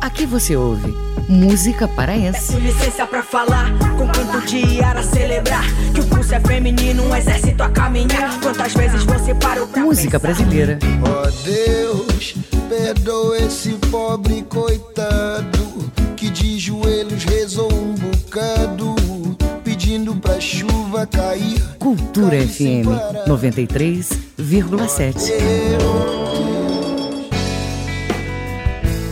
Aqui você ouve música paraense. Peço licença pra falar, com quanto dia a celebrar que o pulso é feminino, um exército a caminhar. Quantas vezes você parou pra Música pensar? brasileira. Ó Deus, perdoa esse pobre coitado que de joelhos rezou um bocado, pedindo pra chuva cair. Cultura FM 93,7.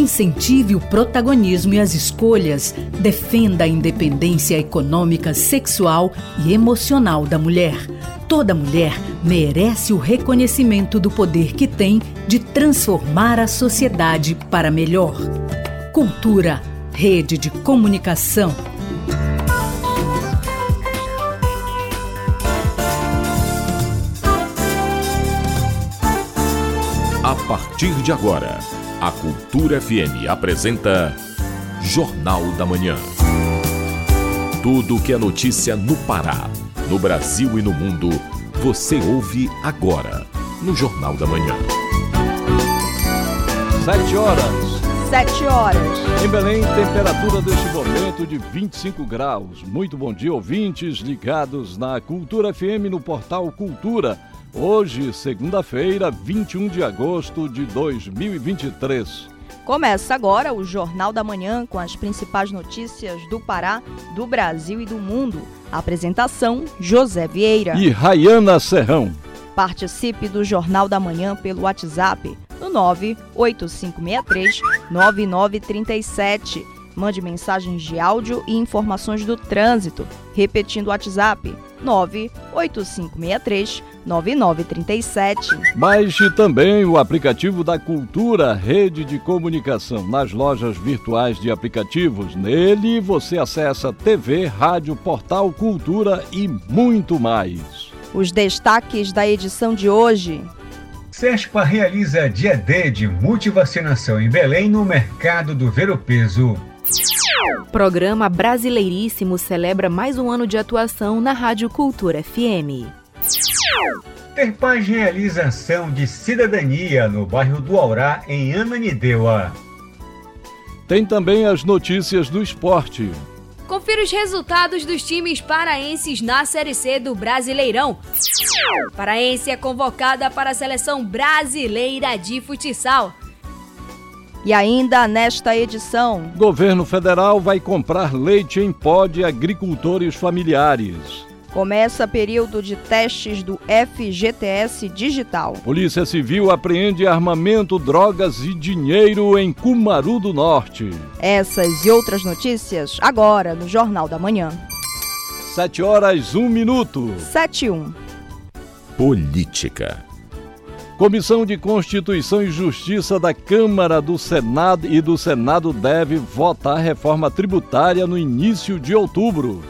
Incentive o protagonismo e as escolhas, defenda a independência econômica, sexual e emocional da mulher. Toda mulher merece o reconhecimento do poder que tem de transformar a sociedade para melhor. Cultura, rede de comunicação. A partir de agora, a Cultura FM apresenta Jornal da Manhã. Tudo o que é notícia no Pará, no Brasil e no mundo, você ouve agora no Jornal da Manhã. Sete horas. Sete horas. Em Belém, temperatura deste momento de 25 graus. Muito bom dia, ouvintes ligados na Cultura FM no portal Cultura. Hoje, segunda-feira, 21 de agosto de 2023. Começa agora o Jornal da Manhã com as principais notícias do Pará, do Brasil e do mundo. Apresentação: José Vieira. E Rayana Serrão. Participe do Jornal da Manhã pelo WhatsApp no 98563 9937. Mande mensagens de áudio e informações do trânsito. Repetindo o WhatsApp 98563 9937. Baixe também o aplicativo da Cultura, rede de comunicação, nas lojas virtuais de aplicativos. Nele você acessa TV, rádio, portal, cultura e muito mais. Os destaques da edição de hoje. SESPA realiza dia D de multivacinação em Belém no mercado do Ver o Peso. Programa Brasileiríssimo celebra mais um ano de atuação na Rádio Cultura FM. Terpaz realiza ação de cidadania no bairro do Aurá, em Ananindeua. Tem também as notícias do esporte. Confira os resultados dos times paraenses na Série C do Brasileirão. Paraense é convocada para a seleção brasileira de futsal. E ainda nesta edição, Governo federal vai comprar leite em pó de agricultores familiares. Começa período de testes do FGTS Digital. Polícia Civil apreende armamento, drogas e dinheiro em Cumaru do Norte. Essas e outras notícias agora no Jornal da Manhã. 7 horas, 1 minuto. 71. Política. Comissão de Constituição e Justiça da Câmara do Senado e do Senado deve votar reforma tributária no início de outubro.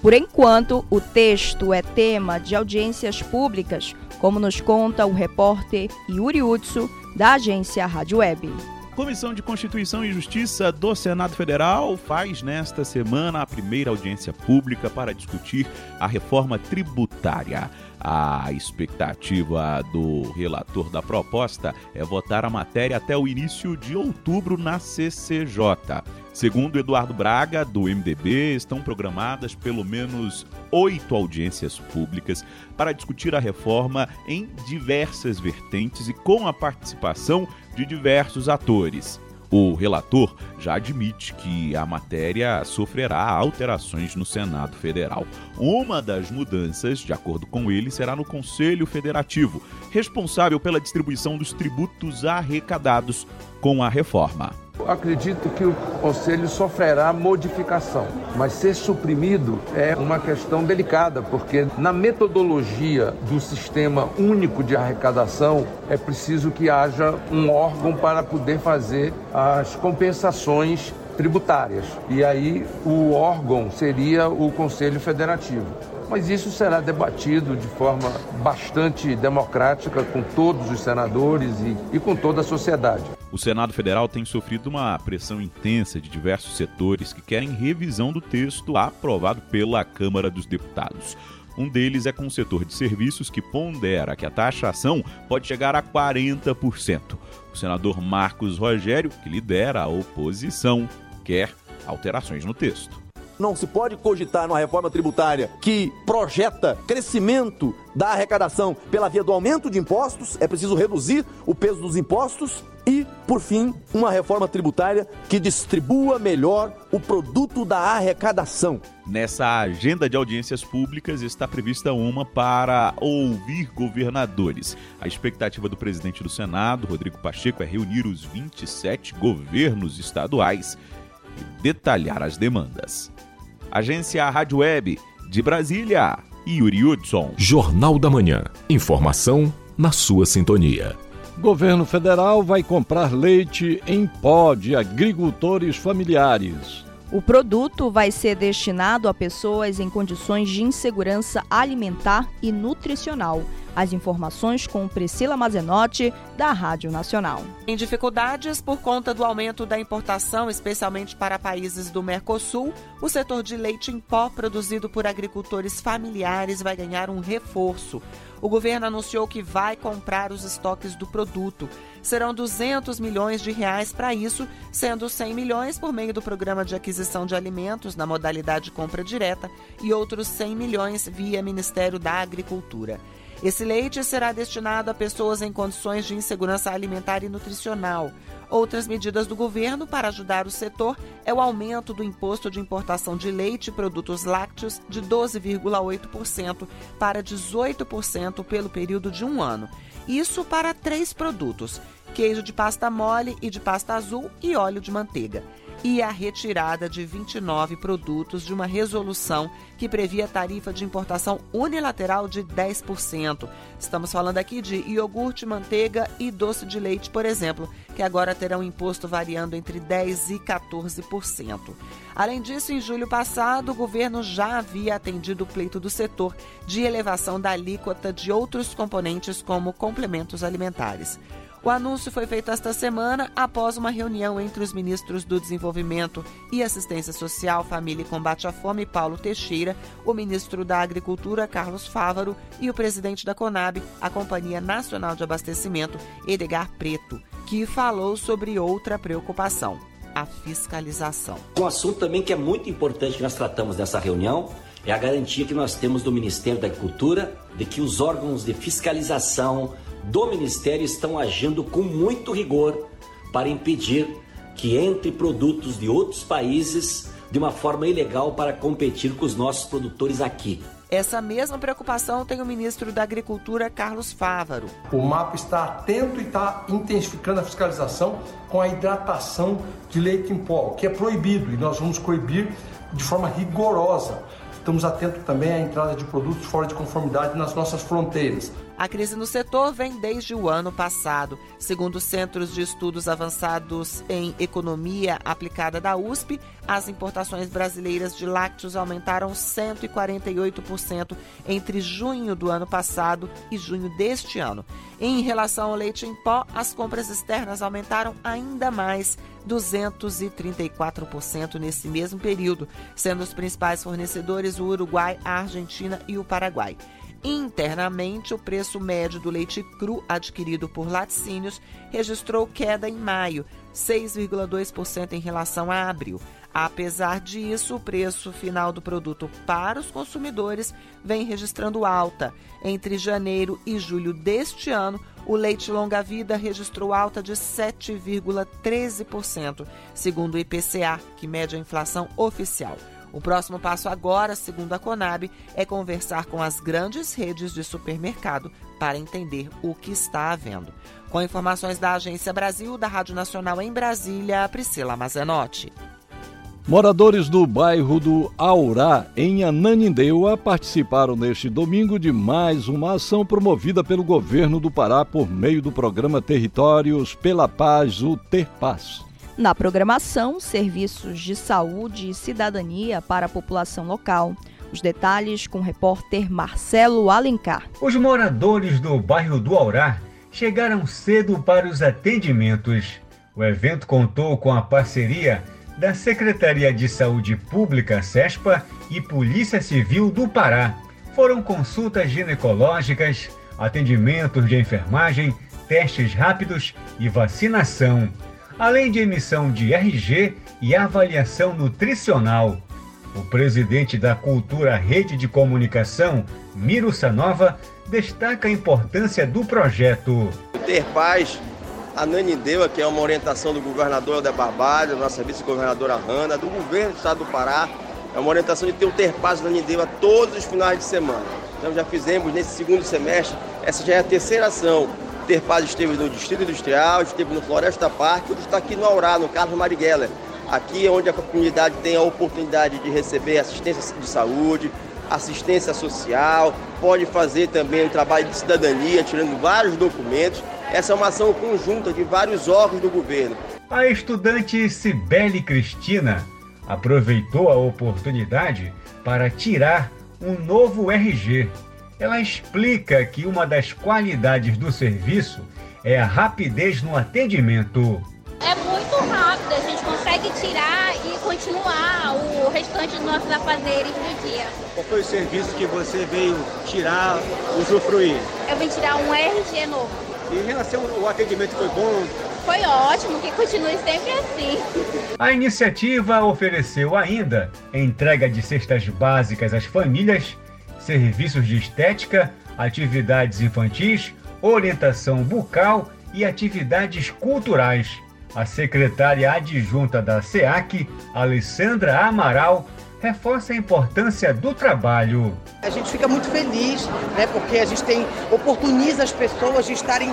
Por enquanto, o texto é tema de audiências públicas, como nos conta o repórter Yuri Utsu, da agência Rádio Web. Comissão de Constituição e Justiça do Senado Federal faz nesta semana a primeira audiência pública para discutir a reforma tributária. A expectativa do relator da proposta é votar a matéria até o início de outubro na CCJ. Segundo Eduardo Braga, do MDB, estão programadas pelo menos oito audiências públicas para discutir a reforma em diversas vertentes e com a participação de diversos atores. O relator já admite que a matéria sofrerá alterações no Senado Federal. Uma das mudanças, de acordo com ele, será no Conselho Federativo, responsável pela distribuição dos tributos arrecadados com a reforma. Acredito que o Conselho sofrerá modificação, mas ser suprimido é uma questão delicada, porque na metodologia do sistema único de arrecadação é preciso que haja um órgão para poder fazer as compensações tributárias. E aí o órgão seria o Conselho Federativo. Mas isso será debatido de forma bastante democrática com todos os senadores e, e com toda a sociedade. O Senado Federal tem sofrido uma pressão intensa de diversos setores que querem revisão do texto aprovado pela Câmara dos Deputados. Um deles é com o setor de serviços que pondera que a taxação pode chegar a 40%. O senador Marcos Rogério, que lidera a oposição, quer alterações no texto. Não se pode cogitar numa reforma tributária que projeta crescimento da arrecadação pela via do aumento de impostos, é preciso reduzir o peso dos impostos e, por fim, uma reforma tributária que distribua melhor o produto da arrecadação. Nessa agenda de audiências públicas está prevista uma para ouvir governadores. A expectativa do presidente do Senado, Rodrigo Pacheco, é reunir os 27 governos estaduais e detalhar as demandas. Agência Rádio Web de Brasília, Yuri Hudson. Jornal da Manhã. Informação na sua sintonia. Governo federal vai comprar leite em pó de agricultores familiares. O produto vai ser destinado a pessoas em condições de insegurança alimentar e nutricional. As informações com Priscila Mazenotti, da Rádio Nacional. Em dificuldades por conta do aumento da importação, especialmente para países do Mercosul, o setor de leite em pó produzido por agricultores familiares vai ganhar um reforço. O governo anunciou que vai comprar os estoques do produto. Serão 200 milhões de reais para isso, sendo 100 milhões por meio do programa de aquisição de alimentos na modalidade compra direta e outros 100 milhões via Ministério da Agricultura. Esse leite será destinado a pessoas em condições de insegurança alimentar e nutricional. Outras medidas do governo para ajudar o setor é o aumento do imposto de importação de leite e produtos lácteos de 12,8% para 18% pelo período de um ano. Isso para três produtos: queijo de pasta mole e de pasta azul e óleo de manteiga e a retirada de 29 produtos de uma resolução que previa tarifa de importação unilateral de 10%. Estamos falando aqui de iogurte, manteiga e doce de leite, por exemplo, que agora terão imposto variando entre 10% e 14%. Além disso, em julho passado, o governo já havia atendido o pleito do setor de elevação da alíquota de outros componentes, como complementos alimentares. O anúncio foi feito esta semana após uma reunião entre os ministros do Desenvolvimento e Assistência Social, Família e Combate à Fome, Paulo Teixeira, o ministro da Agricultura, Carlos Fávaro, e o presidente da Conab, a Companhia Nacional de Abastecimento, Edgar Preto, que falou sobre outra preocupação, a fiscalização. Um assunto também que é muito importante que nós tratamos nessa reunião é a garantia que nós temos do Ministério da Agricultura de que os órgãos de fiscalização do Ministério estão agindo com muito rigor para impedir que entre produtos de outros países de uma forma ilegal para competir com os nossos produtores aqui. Essa mesma preocupação tem o ministro da Agricultura, Carlos Fávaro. O MAP está atento e está intensificando a fiscalização com a hidratação de leite em pó, que é proibido, e nós vamos coibir de forma rigorosa. Estamos atentos também à entrada de produtos fora de conformidade nas nossas fronteiras. A crise no setor vem desde o ano passado. Segundo Centros de Estudos Avançados em Economia Aplicada da USP, as importações brasileiras de lácteos aumentaram 148% entre junho do ano passado e junho deste ano. Em relação ao leite em pó, as compras externas aumentaram ainda mais, 234% nesse mesmo período, sendo os principais fornecedores o Uruguai, a Argentina e o Paraguai. Internamente, o preço médio do leite cru adquirido por laticínios registrou queda em maio, 6,2% em relação a abril. Apesar disso, o preço final do produto para os consumidores vem registrando alta. Entre janeiro e julho deste ano, o leite longa-vida registrou alta de 7,13%, segundo o IPCA, que mede a inflação oficial. O próximo passo agora, segundo a Conab, é conversar com as grandes redes de supermercado para entender o que está havendo. Com informações da Agência Brasil, da Rádio Nacional em Brasília, Priscila Mazenotti. Moradores do bairro do Aurá, em Ananindeua, participaram neste domingo de mais uma ação promovida pelo governo do Pará por meio do programa Territórios pela Paz, o Terpaz. Na programação, serviços de saúde e cidadania para a população local. Os detalhes com o repórter Marcelo Alencar. Os moradores do bairro do Aurá chegaram cedo para os atendimentos. O evento contou com a parceria da Secretaria de Saúde Pública, SESPA, e Polícia Civil do Pará. Foram consultas ginecológicas, atendimentos de enfermagem, testes rápidos e vacinação, além de emissão de RG e avaliação nutricional. O presidente da Cultura Rede de Comunicação, Miro Sanova, destaca a importância do projeto. Ter paz a Nanindeua, que é uma orientação do governador Helder Barbalho, da nossa vice-governadora Hanna, do governo do estado do Pará, é uma orientação de ter o Ter Paz Nanindeua todos os finais de semana. Então já fizemos nesse segundo semestre, essa já é a terceira ação. Ter Paz esteve no Distrito Industrial, esteve no Floresta Parque, hoje está aqui no Aurá, no Carlos Marighella. Aqui é onde a comunidade tem a oportunidade de receber assistência de saúde, assistência social, pode fazer também um trabalho de cidadania, tirando vários documentos essa é uma ação conjunta de vários órgãos do governo. A estudante Cibele Cristina aproveitou a oportunidade para tirar um novo RG. Ela explica que uma das qualidades do serviço é a rapidez no atendimento. É muito rápido, a gente consegue tirar e continuar o restante dos nossos afazeres do dia. Qual foi o serviço que você veio tirar, usufruir? Eu vim tirar um RG novo. E em relação ao atendimento foi bom? Foi ótimo, que continue sempre assim. A iniciativa ofereceu ainda entrega de cestas básicas às famílias, serviços de estética, atividades infantis, orientação bucal e atividades culturais. A secretária adjunta da SEAC, Alessandra Amaral, reforça a importância do trabalho. A gente fica muito feliz, né, porque a gente tem oportuniza as pessoas de estarem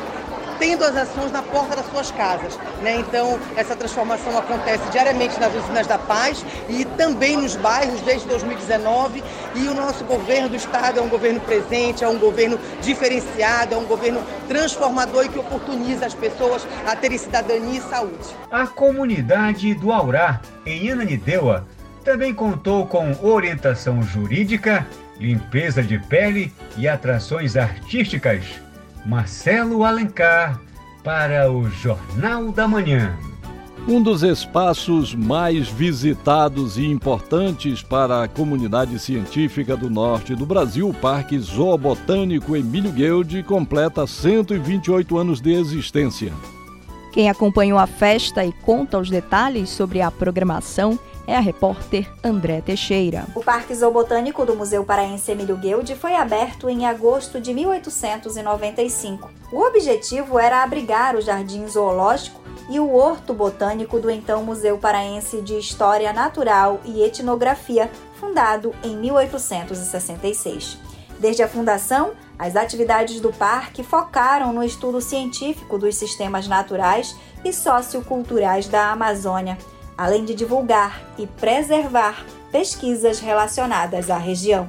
tendo as ações na porta das suas casas. Né? Então, essa transformação acontece diariamente nas usinas da paz e também nos bairros desde 2019. E o nosso governo do Estado é um governo presente, é um governo diferenciado, é um governo transformador e que oportuniza as pessoas a terem cidadania e saúde. A comunidade do Aurá, em Ananindeua, também contou com orientação jurídica, limpeza de pele e atrações artísticas. Marcelo Alencar, para o Jornal da Manhã. Um dos espaços mais visitados e importantes para a comunidade científica do norte do Brasil, o Parque Zoobotânico Emílio Guilde, completa 128 anos de existência. Quem acompanhou a festa e conta os detalhes sobre a programação é a repórter André Teixeira. O Parque Zoobotânico do Museu Paraense Emílio Guilde foi aberto em agosto de 1895. O objetivo era abrigar o jardim zoológico e o horto botânico do então Museu Paraense de História Natural e Etnografia, fundado em 1866. Desde a fundação, as atividades do parque focaram no estudo científico dos sistemas naturais e socioculturais da Amazônia além de divulgar e preservar pesquisas relacionadas à região.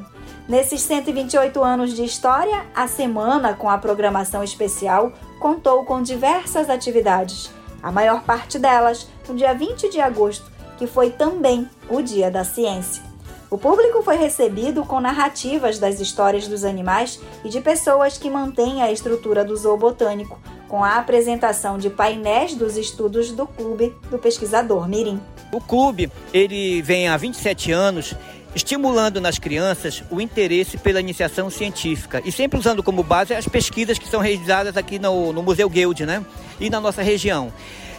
Nesses 128 anos de história, a semana com a programação especial contou com diversas atividades, a maior parte delas no dia 20 de agosto, que foi também o Dia da Ciência. O público foi recebido com narrativas das histórias dos animais e de pessoas que mantêm a estrutura do zoo botânico, com a apresentação de painéis dos estudos do clube do pesquisador Mirim. O clube, ele vem há 27 anos estimulando nas crianças o interesse pela iniciação científica e sempre usando como base as pesquisas que são realizadas aqui no, no Museu Guild, né? E na nossa região.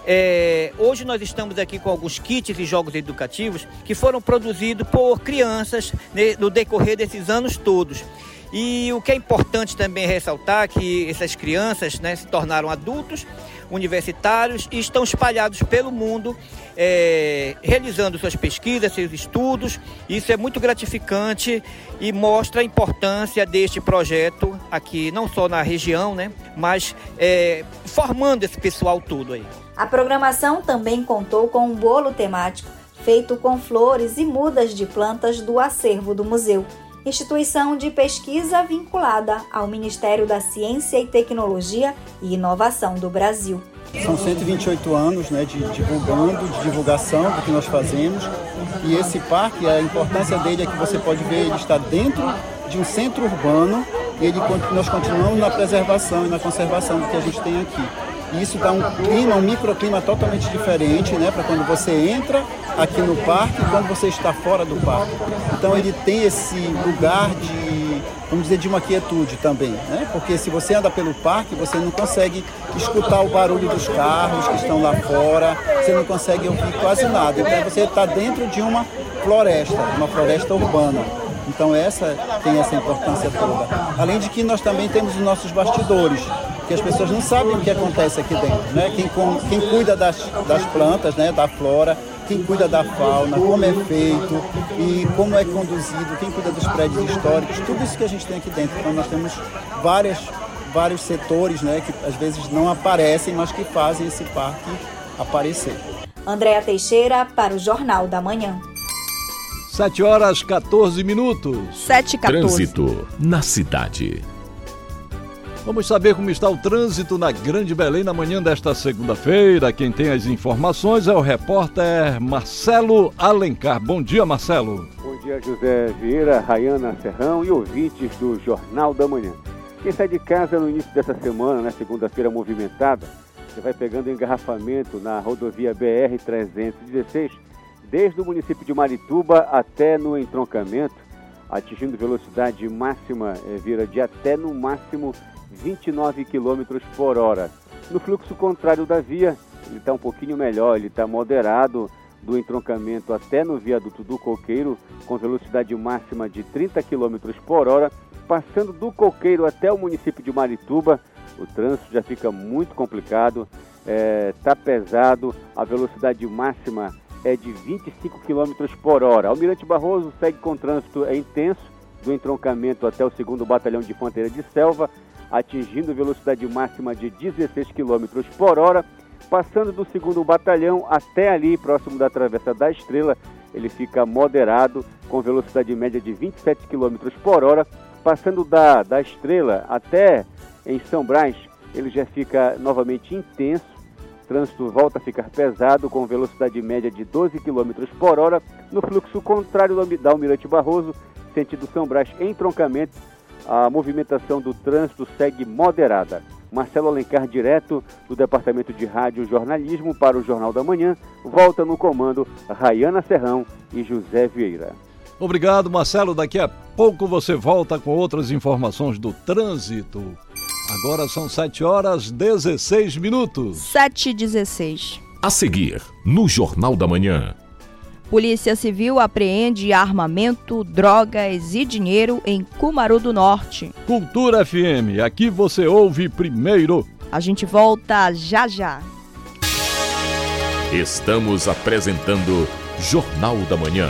É, hoje nós estamos aqui com alguns kits e jogos educativos que foram produzidos por crianças né, no decorrer desses anos todos. E o que é importante também ressaltar é que essas crianças né, se tornaram adultos, universitários e estão espalhados pelo mundo, é, realizando suas pesquisas, seus estudos. Isso é muito gratificante e mostra a importância deste projeto aqui, não só na região, né, mas é, formando esse pessoal todo aí. A programação também contou com um bolo temático feito com flores e mudas de plantas do acervo do museu, instituição de pesquisa vinculada ao Ministério da Ciência e Tecnologia e Inovação do Brasil. São 128 anos né, de divulgando, de divulgação do que nós fazemos. E esse parque, a importância dele é que você pode ver, ele está dentro de um centro urbano e ele, nós continuamos na preservação e na conservação do que a gente tem aqui. Isso dá um clima, um microclima totalmente diferente, né? Para quando você entra aqui no parque e quando você está fora do parque. Então ele tem esse lugar de, vamos dizer, de uma quietude também, né? Porque se você anda pelo parque, você não consegue escutar o barulho dos carros que estão lá fora, você não consegue ouvir quase nada. Então você está dentro de uma floresta, uma floresta urbana. Então essa tem essa importância toda. Além de que nós também temos os nossos bastidores, que as pessoas não sabem o que acontece aqui dentro, né? Quem, com, quem cuida das, das plantas, né? Da flora, quem cuida da fauna, como é feito e como é conduzido, quem cuida dos prédios históricos, tudo isso que a gente tem aqui dentro. Então nós temos várias, vários setores, né? Que às vezes não aparecem, mas que fazem esse parque aparecer. Andréa Teixeira para o Jornal da Manhã. 7 horas 14 minutos. 7 e 14. Trânsito na cidade. Vamos saber como está o trânsito na Grande Belém na manhã desta segunda-feira. Quem tem as informações é o repórter Marcelo Alencar. Bom dia, Marcelo. Bom dia, José Vieira, Rayana Serrão e ouvintes do Jornal da Manhã. Quem sai de casa no início dessa semana, na segunda-feira movimentada, você vai pegando engarrafamento na rodovia BR-316 desde o município de Marituba até no entroncamento, atingindo velocidade máxima, é, vira de até no máximo 29 km por hora. No fluxo contrário da via, ele está um pouquinho melhor, ele está moderado do entroncamento até no viaduto do Coqueiro, com velocidade máxima de 30 km por hora, passando do Coqueiro até o município de Marituba, o trânsito já fica muito complicado, está é, tá pesado, a velocidade máxima é de 25 km por hora. Almirante Barroso segue com trânsito é intenso, do entroncamento até o 2 Batalhão de Infantaria de Selva, atingindo velocidade máxima de 16 km por hora. Passando do 2 Batalhão até ali, próximo da Travessa da Estrela, ele fica moderado, com velocidade média de 27 km por hora. Passando da, da Estrela até em São Brás, ele já fica novamente intenso, trânsito volta a ficar pesado, com velocidade média de 12 km por hora, no fluxo contrário da Almirante Barroso, sentido São Brás em troncamento, a movimentação do trânsito segue moderada. Marcelo Alencar, direto do Departamento de Rádio Jornalismo para o Jornal da Manhã, volta no comando Rayana Serrão e José Vieira. Obrigado, Marcelo. Daqui a pouco você volta com outras informações do trânsito. Agora são 7 horas 16 minutos. 7 e 16. A seguir, no Jornal da Manhã. Polícia Civil apreende armamento, drogas e dinheiro em Cumaru do Norte. Cultura FM, aqui você ouve primeiro. A gente volta já já. Estamos apresentando Jornal da Manhã.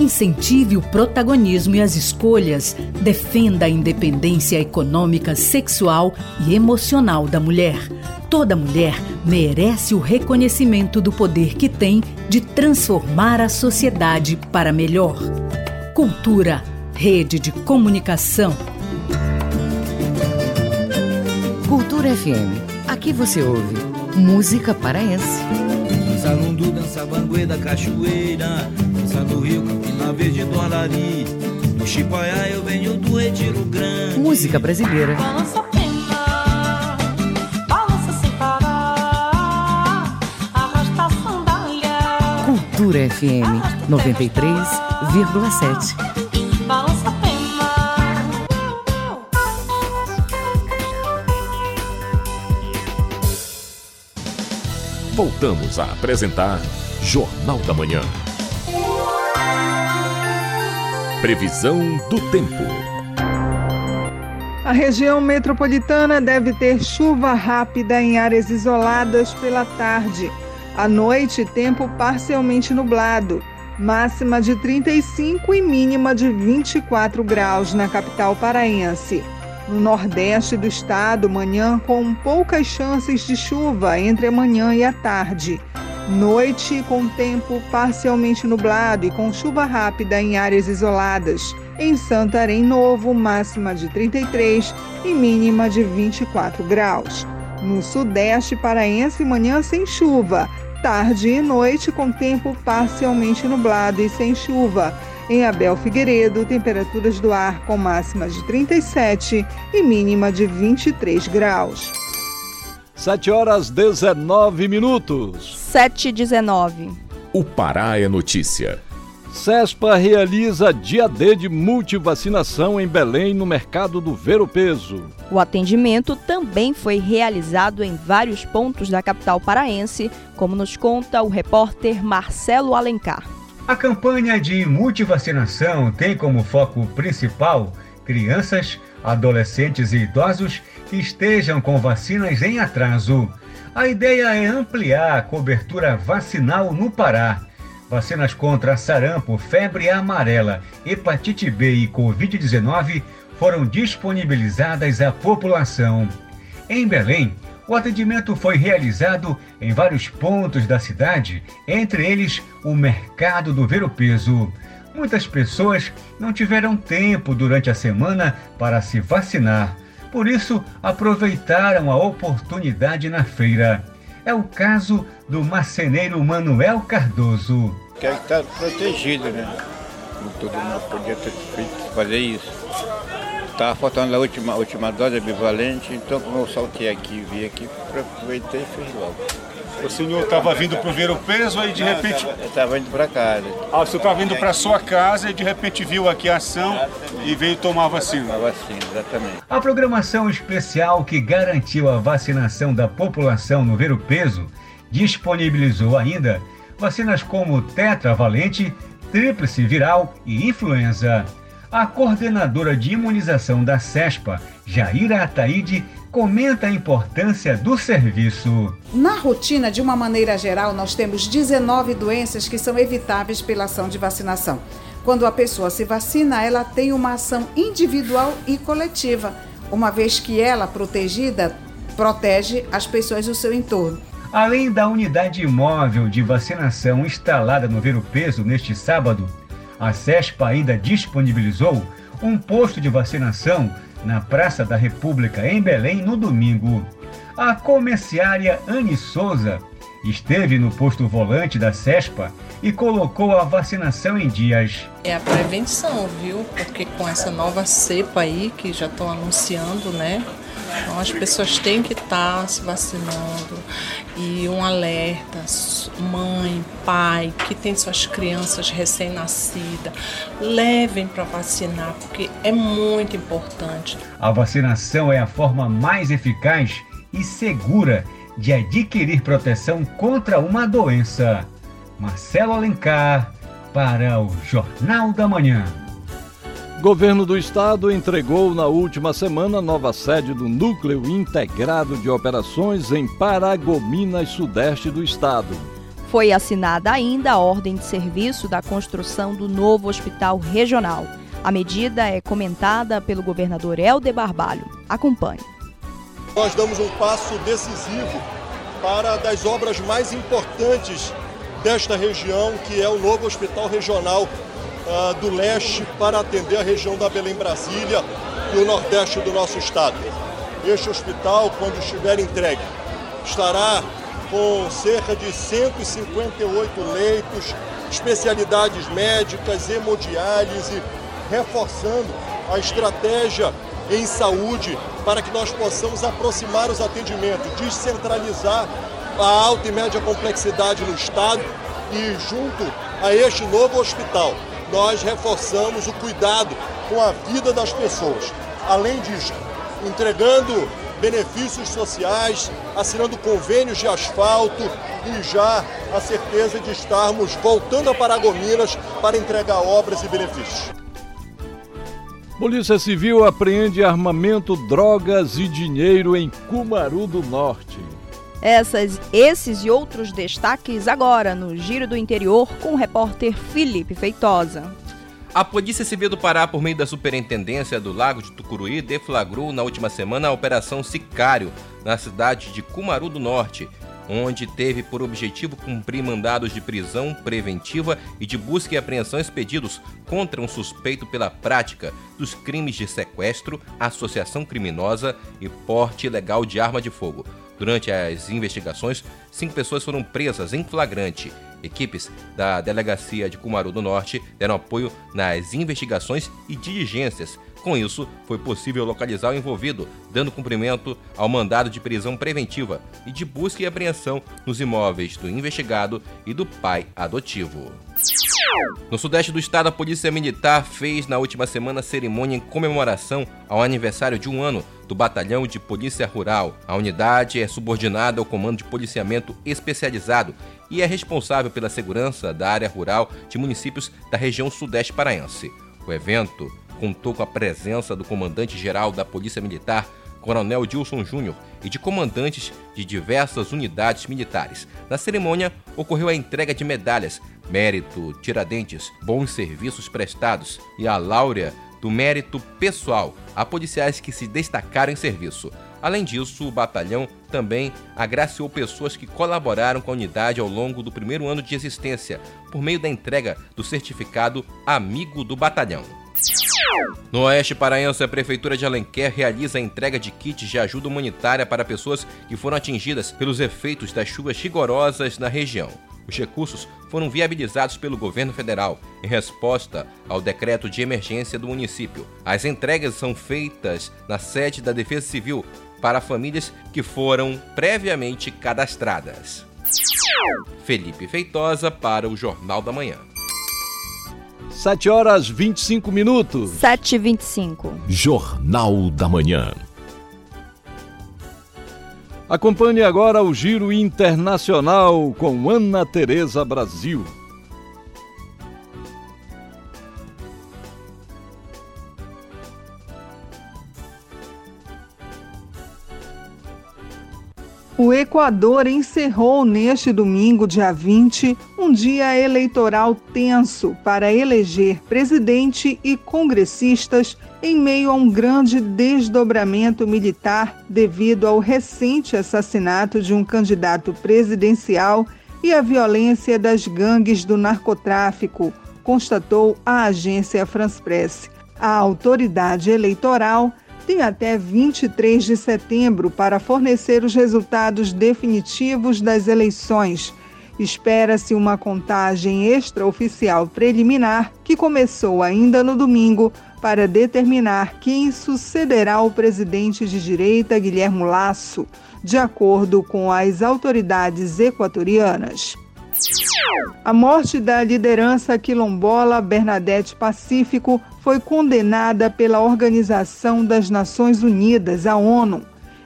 Incentive o protagonismo e as escolhas. Defenda a independência econômica, sexual e emocional da mulher. Toda mulher merece o reconhecimento do poder que tem de transformar a sociedade para melhor. Cultura, rede de comunicação. Cultura FM. Aqui você ouve música paraense. Salundu dança cachoeira, dança do rio, Campina Verde do Alari. No Chipaiá eu venho do Retiro Grande. Música brasileira. Balança pena, balança sem parar, arrasta a sandália. Cultura FM 93,7. Voltamos a apresentar Jornal da Manhã. Previsão do tempo. A região metropolitana deve ter chuva rápida em áreas isoladas pela tarde. À noite, tempo parcialmente nublado. Máxima de 35 e mínima de 24 graus na capital paraense. No nordeste do estado, manhã com poucas chances de chuva entre a manhã e a tarde. Noite com tempo parcialmente nublado e com chuva rápida em áreas isoladas. Em Santarém Novo, máxima de 33 e mínima de 24 graus. No sudeste paraense, manhã sem chuva. Tarde e noite com tempo parcialmente nublado e sem chuva. Em Abel Figueiredo, temperaturas do ar com máxima de 37 e mínima de 23 graus. 7 horas 19 minutos. 7 e 19. O Pará é notícia. CESPA realiza dia D de multivacinação em Belém no mercado do Ver Peso. O atendimento também foi realizado em vários pontos da capital paraense, como nos conta o repórter Marcelo Alencar. A campanha de multivacinação tem como foco principal crianças, adolescentes e idosos que estejam com vacinas em atraso. A ideia é ampliar a cobertura vacinal no Pará. Vacinas contra sarampo, febre amarela, hepatite B e Covid-19 foram disponibilizadas à população. Em Belém, o atendimento foi realizado em vários pontos da cidade, entre eles o Mercado do Ver o Peso. Muitas pessoas não tiveram tempo durante a semana para se vacinar, por isso aproveitaram a oportunidade na feira. É o caso do marceneiro Manuel Cardoso. Quer estar protegido, né? Todo mundo podia ter feito fazer isso. Estava faltando a última, última dose bivalente, então como eu saltei aqui, vi aqui, aproveitei e fiz logo. O senhor estava vindo para ver o peso aí de Não, repente. Eu estava indo para casa. Ah, o senhor estava vindo para sua casa e de repente viu aqui a ação e veio tomar a vacina. A vacina, exatamente. A programação especial que garantiu a vacinação da população no Ver o Peso disponibilizou ainda vacinas como tetravalente, tríplice viral e influenza. A coordenadora de imunização da CESPA, Jaira Ataíde, comenta a importância do serviço. Na rotina, de uma maneira geral, nós temos 19 doenças que são evitáveis pela ação de vacinação. Quando a pessoa se vacina, ela tem uma ação individual e coletiva, uma vez que ela, protegida, protege as pessoas do seu entorno. Além da unidade móvel de vacinação instalada no Ver o Peso neste sábado, a CESPA ainda disponibilizou um posto de vacinação na Praça da República, em Belém, no domingo. A comerciária Anne Souza esteve no posto volante da CESPA e colocou a vacinação em dias. É a prevenção, viu? Porque com essa nova cepa aí que já estão anunciando, né? Então as pessoas têm que estar se vacinando. E um alerta, mãe, pai, que tem suas crianças recém-nascidas, levem para vacinar, porque é muito importante. A vacinação é a forma mais eficaz e segura de adquirir proteção contra uma doença. Marcelo Alencar, para o Jornal da Manhã. Governo do Estado entregou na última semana nova sede do Núcleo Integrado de Operações em Paragominas, sudeste do estado. Foi assinada ainda a ordem de serviço da construção do novo hospital regional. A medida é comentada pelo governador Helder Barbalho. Acompanhe. Nós damos um passo decisivo para das obras mais importantes desta região, que é o novo Hospital Regional uh, do Leste, para atender a região da Belém Brasília e o Nordeste do nosso estado. Este hospital, quando estiver entregue, estará com cerca de 158 leitos, especialidades médicas, hemodiálise, reforçando a estratégia em saúde para que nós possamos aproximar os atendimentos, descentralizar a alta e média complexidade no Estado e, junto a este novo hospital, nós reforçamos o cuidado com a vida das pessoas. Além disso, entregando benefícios sociais, assinando convênios de asfalto e já a certeza de estarmos voltando a Paragominas para entregar obras e benefícios. Polícia Civil apreende armamento, drogas e dinheiro em Cumaru do Norte. Essas, esses e outros destaques agora no Giro do Interior com o repórter Felipe Feitosa. A Polícia Civil do Pará, por meio da Superintendência do Lago de Tucuruí, deflagrou na última semana a Operação Sicário, na cidade de Cumaru do Norte, onde teve por objetivo cumprir mandados de prisão preventiva e de busca e apreensão expedidos contra um suspeito pela prática dos crimes de sequestro, associação criminosa e porte ilegal de arma de fogo. Durante as investigações, cinco pessoas foram presas em flagrante. Equipes da Delegacia de Cumaru do Norte deram apoio nas investigações e diligências com isso, foi possível localizar o envolvido, dando cumprimento ao mandado de prisão preventiva e de busca e apreensão nos imóveis do investigado e do pai adotivo. No sudeste do estado, a Polícia Militar fez na última semana cerimônia em comemoração ao aniversário de um ano do Batalhão de Polícia Rural. A unidade é subordinada ao Comando de Policiamento Especializado e é responsável pela segurança da área rural de municípios da região sudeste paraense. O evento contou com a presença do comandante-geral da Polícia Militar, Coronel Dilson Júnior, e de comandantes de diversas unidades militares. Na cerimônia, ocorreu a entrega de medalhas Mérito Tiradentes, Bons Serviços Prestados e a Láurea do Mérito Pessoal a policiais que se destacaram em serviço. Além disso, o batalhão também agraciou pessoas que colaboraram com a unidade ao longo do primeiro ano de existência, por meio da entrega do certificado Amigo do Batalhão. No Oeste Paraense, a Prefeitura de Alenquer realiza a entrega de kits de ajuda humanitária para pessoas que foram atingidas pelos efeitos das chuvas rigorosas na região. Os recursos foram viabilizados pelo governo federal em resposta ao decreto de emergência do município. As entregas são feitas na sede da Defesa Civil para famílias que foram previamente cadastradas. Felipe Feitosa para o Jornal da Manhã. 7 horas 25 minutos. 7 e 25 Jornal da Manhã. Acompanhe agora o Giro Internacional com Ana Tereza Brasil. O Equador encerrou neste domingo, dia 20, um dia eleitoral tenso para eleger presidente e congressistas em meio a um grande desdobramento militar devido ao recente assassinato de um candidato presidencial e a violência das gangues do narcotráfico, constatou a agência France Press. A autoridade eleitoral tem até 23 de setembro para fornecer os resultados definitivos das eleições. Espera-se uma contagem extraoficial preliminar que começou ainda no domingo para determinar quem sucederá o presidente de direita Guilherme Lasso, de acordo com as autoridades equatorianas. A morte da liderança quilombola Bernadette Pacífico foi condenada pela Organização das Nações Unidas, a ONU.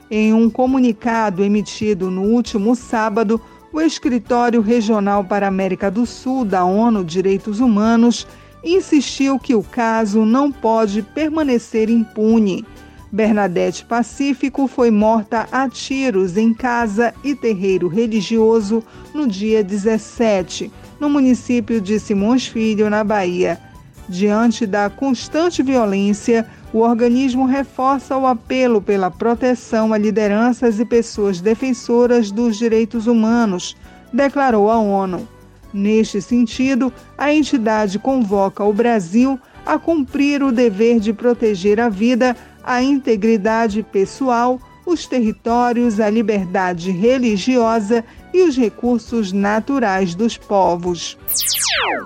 Em um comunicado emitido no último sábado, o Escritório Regional para a América do Sul da ONU Direitos Humanos insistiu que o caso não pode permanecer impune. Bernadette Pacífico foi morta a tiros em casa e terreiro religioso no dia 17, no município de Simões Filho, na Bahia. Diante da constante violência, o organismo reforça o apelo pela proteção a lideranças e pessoas defensoras dos direitos humanos, declarou a ONU. Neste sentido, a entidade convoca o Brasil a cumprir o dever de proteger a vida, a integridade pessoal, os territórios, a liberdade religiosa e os recursos naturais dos povos.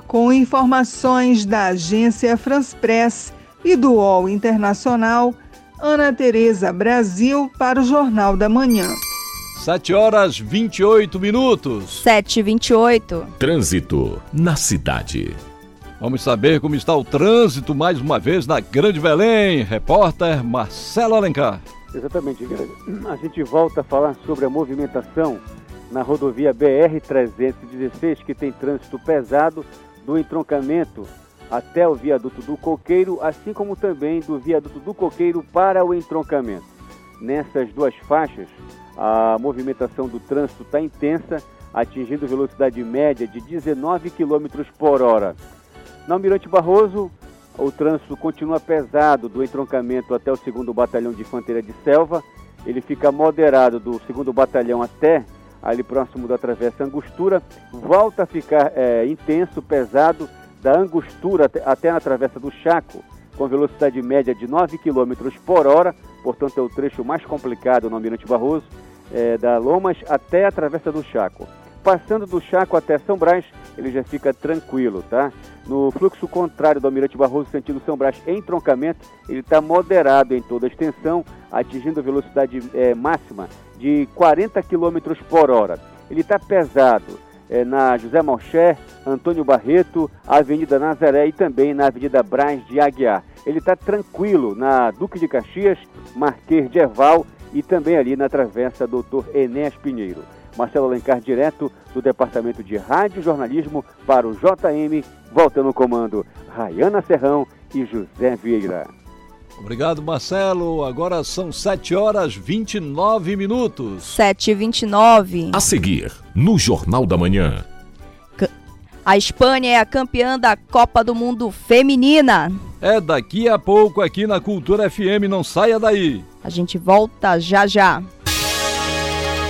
Com informações da agência France Press e do UOL Internacional, Ana Tereza Brasil para o Jornal da Manhã. 7 horas 28 minutos. 7 e 28. Trânsito na cidade. Vamos saber como está o trânsito mais uma vez na Grande Belém. Repórter Marcelo Alencar. Exatamente, a gente volta a falar sobre a movimentação na rodovia BR-316, que tem trânsito pesado do entroncamento até o viaduto do Coqueiro, assim como também do viaduto do Coqueiro para o entroncamento. Nessas duas faixas, a movimentação do trânsito está intensa, atingindo velocidade média de 19 km por hora. Na Almirante Barroso, o trânsito continua pesado do entroncamento até o 2 Batalhão de Infantaria de Selva. Ele fica moderado do 2 Batalhão até ali próximo da Travessa Angostura. Volta a ficar é, intenso, pesado, da Angostura até, até na Travessa do Chaco, com velocidade média de 9 km por hora. Portanto, é o trecho mais complicado no Almirante Barroso, é, da Lomas até a Travessa do Chaco. Passando do Chaco até São Brás, ele já fica tranquilo, tá? No fluxo contrário do Almirante Barroso, sentido São Brás, em troncamento, ele está moderado em toda a extensão, atingindo velocidade é, máxima de 40 km por hora. Ele está pesado é, na José Malcher, Antônio Barreto, Avenida Nazaré e também na Avenida Braz de Aguiar. Ele está tranquilo na Duque de Caxias, Marquês de Erval e também ali na Travessa Doutor Enéas Pinheiro. Marcelo Alencar, direto do Departamento de Rádio e Jornalismo para o JM, volta no comando Rayana Serrão e José Vieira. Obrigado, Marcelo. Agora são 7 horas 29 minutos. 7 e 29. A seguir, no Jornal da Manhã. A Espanha é a campeã da Copa do Mundo Feminina. É daqui a pouco aqui na Cultura FM, não saia daí. A gente volta já já.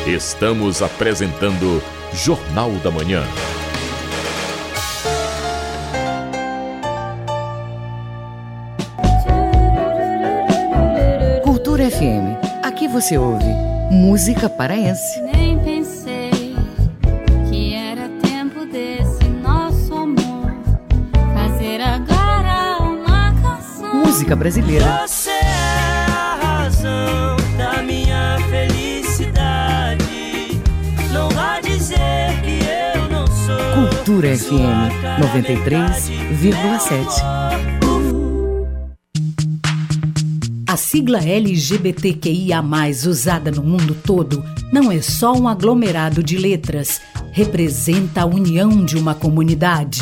Estamos apresentando Jornal da Manhã. Cultura FM. Aqui você ouve música paraense. Nem Música brasileira. Você é a razão da minha felicidade. Não vá dizer que eu não sou. Cultura FM 93,7. A sigla LGBTQIA, usada no mundo todo, não é só um aglomerado de letras, representa a união de uma comunidade.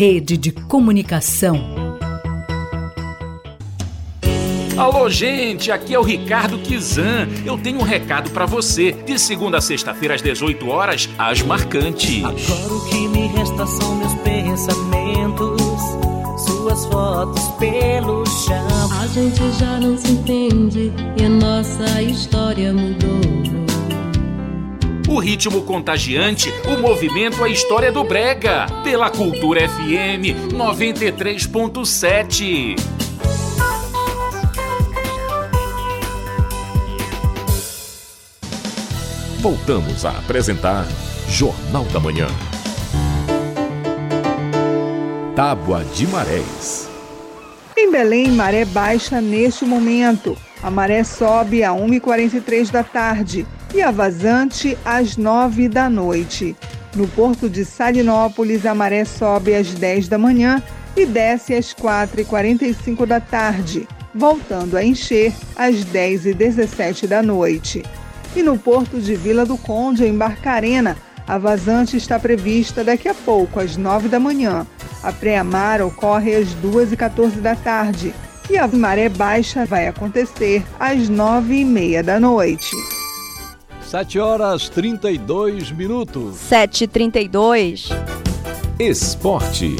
rede de comunicação. Alô, gente, aqui é o Ricardo Kizan. Eu tenho um recado para você. De segunda a sexta-feira às 18 horas, as marcantes. Agora o que me resta são meus pensamentos, suas fotos pelo chão. A gente já não se entende e a nossa história mudou. O ritmo contagiante, o movimento, a história do Brega. Pela Cultura FM 93.7. Voltamos a apresentar Jornal da Manhã. Em Em Belém, maré baixa neste momento. A maré sobe a 1h43 da tarde e a vazante às 9 da noite. No porto de Salinópolis, a maré sobe às 10 da manhã e desce às 4h45 da tarde, voltando a encher às 10h17 da noite. E no porto de Vila do Conde, em Barcarena, a vazante está prevista daqui a pouco, às 9 da manhã. A pré-amar ocorre às 2h14 da tarde e a maré baixa vai acontecer às 9h30 da noite. 7 horas 32 minutos. 7h32. Esporte.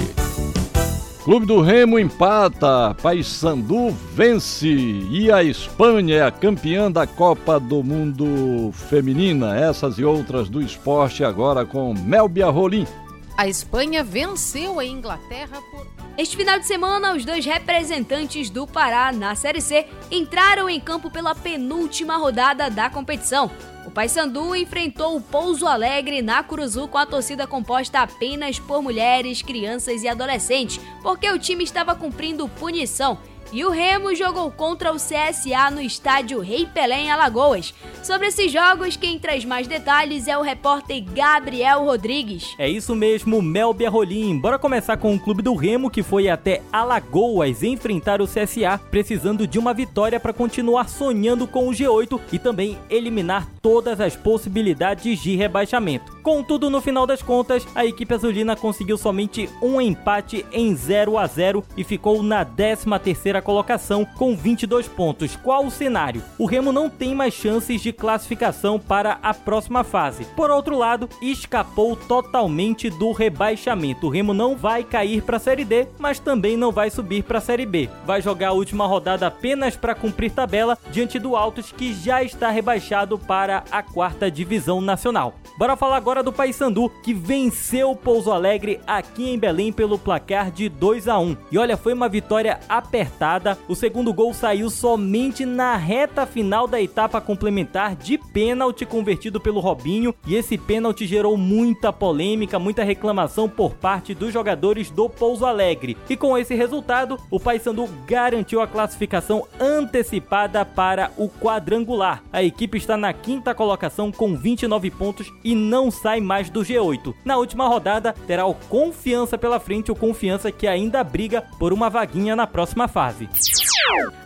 Clube do Remo empata, Paysandu vence e a Espanha é a campeã da Copa do Mundo Feminina. Essas e outras do esporte agora com Melbia Rolim. A Espanha venceu a Inglaterra por este final de semana, os dois representantes do Pará na Série C entraram em campo pela penúltima rodada da competição. O Paysandu enfrentou o Pouso Alegre na Curuzu com a torcida composta apenas por mulheres, crianças e adolescentes, porque o time estava cumprindo punição e o Remo jogou contra o CSA no estádio Rei Pelé em Alagoas. Sobre esses jogos, quem traz mais detalhes é o repórter Gabriel Rodrigues. É isso mesmo, Melbia Rolim. Bora começar com o clube do Remo que foi até Alagoas enfrentar o CSA, precisando de uma vitória para continuar sonhando com o G8 e também eliminar todas as possibilidades de rebaixamento. Contudo, no final das contas, a equipe azulina conseguiu somente um empate em 0 a 0 e ficou na 13 terceira colocação com 22 pontos. Qual o cenário? O Remo não tem mais chances de classificação para a próxima fase. Por outro lado, escapou totalmente do rebaixamento. O Remo não vai cair para a Série D, mas também não vai subir para a Série B. Vai jogar a última rodada apenas para cumprir tabela diante do Altos que já está rebaixado para a quarta divisão nacional. Bora falar agora do Paysandu que venceu o Pouso Alegre aqui em Belém pelo placar de 2 a 1. E olha, foi uma vitória apertada o segundo gol saiu somente na reta final da etapa complementar de pênalti convertido pelo Robinho e esse pênalti gerou muita polêmica, muita reclamação por parte dos jogadores do Pouso Alegre. E com esse resultado, o Paysandu garantiu a classificação antecipada para o quadrangular. A equipe está na quinta colocação com 29 pontos e não sai mais do G8. Na última rodada, terá o Confiança pela frente, o Confiança que ainda briga por uma vaguinha na próxima fase.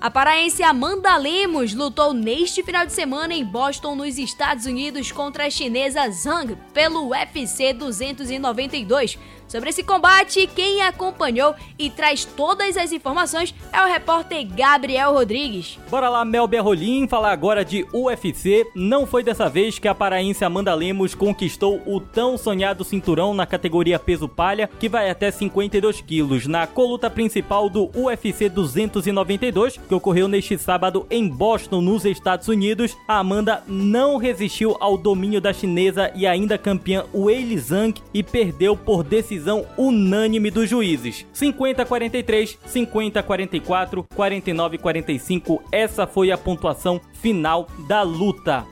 A paraense Amanda Lemos lutou neste final de semana em Boston, nos Estados Unidos, contra a chinesa Zhang pelo UFC 292. Sobre esse combate, quem acompanhou e traz todas as informações é o repórter Gabriel Rodrigues. Bora lá, Mel Berrolim, falar agora de UFC. Não foi dessa vez que a paraense Amanda Lemos conquistou o tão sonhado cinturão na categoria peso palha, que vai até 52 quilos, na coluta principal do UFC 292, que ocorreu neste sábado em Boston, nos Estados Unidos. A Amanda não resistiu ao domínio da chinesa e ainda campeã Weili Zhang e perdeu por decisão decisão unânime dos juízes. 50-43, 50-44, 49-45. Essa foi a pontuação final da luta.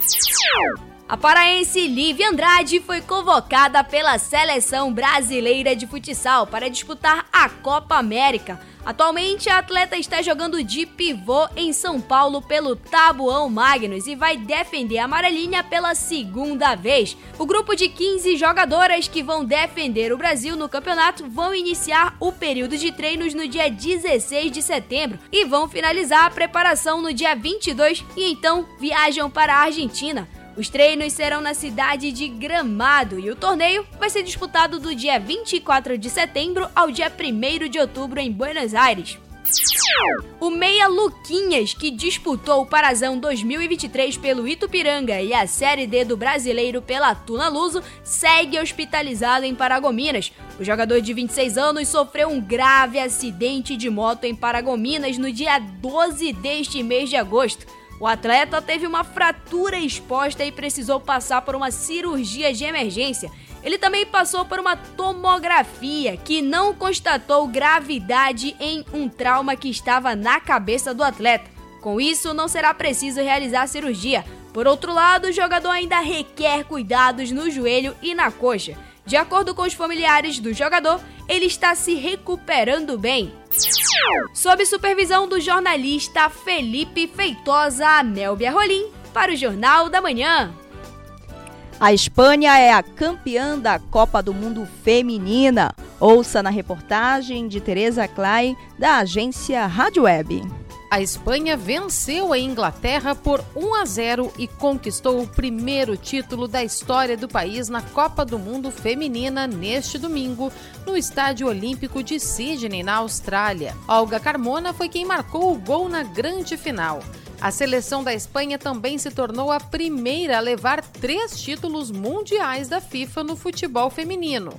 A paraense Lívia Andrade foi convocada pela seleção brasileira de futsal para disputar a Copa América. Atualmente, a atleta está jogando de pivô em São Paulo pelo Tabuão Magnus e vai defender a amarelinha pela segunda vez. O grupo de 15 jogadoras que vão defender o Brasil no campeonato vão iniciar o período de treinos no dia 16 de setembro e vão finalizar a preparação no dia 22 e então viajam para a Argentina. Os treinos serão na cidade de Gramado e o torneio vai ser disputado do dia 24 de setembro ao dia 1 de outubro em Buenos Aires. O meia Luquinhas, que disputou o Parazão 2023 pelo Itupiranga e a Série D do Brasileiro pela Tuna Luso, segue hospitalizado em Paragominas. O jogador de 26 anos sofreu um grave acidente de moto em Paragominas no dia 12 deste mês de agosto. O atleta teve uma fratura exposta e precisou passar por uma cirurgia de emergência. Ele também passou por uma tomografia que não constatou gravidade em um trauma que estava na cabeça do atleta. Com isso, não será preciso realizar cirurgia. Por outro lado, o jogador ainda requer cuidados no joelho e na coxa. De acordo com os familiares do jogador, ele está se recuperando bem. Sob supervisão do jornalista Felipe Feitosa Anelbia Rolim, para o Jornal da Manhã. A Espanha é a campeã da Copa do Mundo Feminina. Ouça na reportagem de Teresa Klein, da agência Rádio Web. A Espanha venceu a Inglaterra por 1 a 0 e conquistou o primeiro título da história do país na Copa do Mundo Feminina neste domingo, no Estádio Olímpico de Sydney, na Austrália. Olga Carmona foi quem marcou o gol na grande final. A seleção da Espanha também se tornou a primeira a levar três títulos mundiais da FIFA no futebol feminino: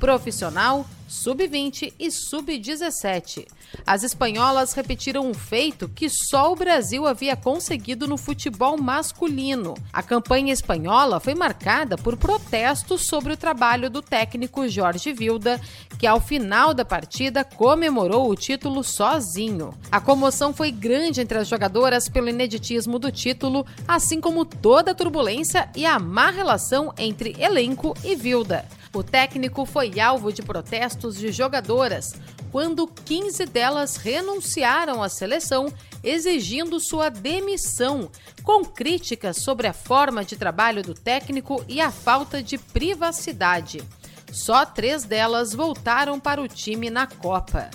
profissional, sub-20 e sub-17. As espanholas repetiram um feito que só o Brasil havia conseguido no futebol masculino. A campanha espanhola foi marcada por protestos sobre o trabalho do técnico Jorge Vilda, que ao final da partida comemorou o título sozinho. A comoção foi grande entre as jogadoras pelo ineditismo do título, assim como toda a turbulência e a má relação entre elenco e Vilda. O técnico foi alvo de protestos de jogadoras, quando 15 delas renunciaram à seleção, exigindo sua demissão, com críticas sobre a forma de trabalho do técnico e a falta de privacidade. Só três delas voltaram para o time na Copa.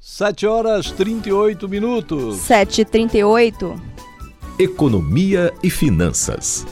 7 horas 38 minutos. 7h38. Economia e finanças.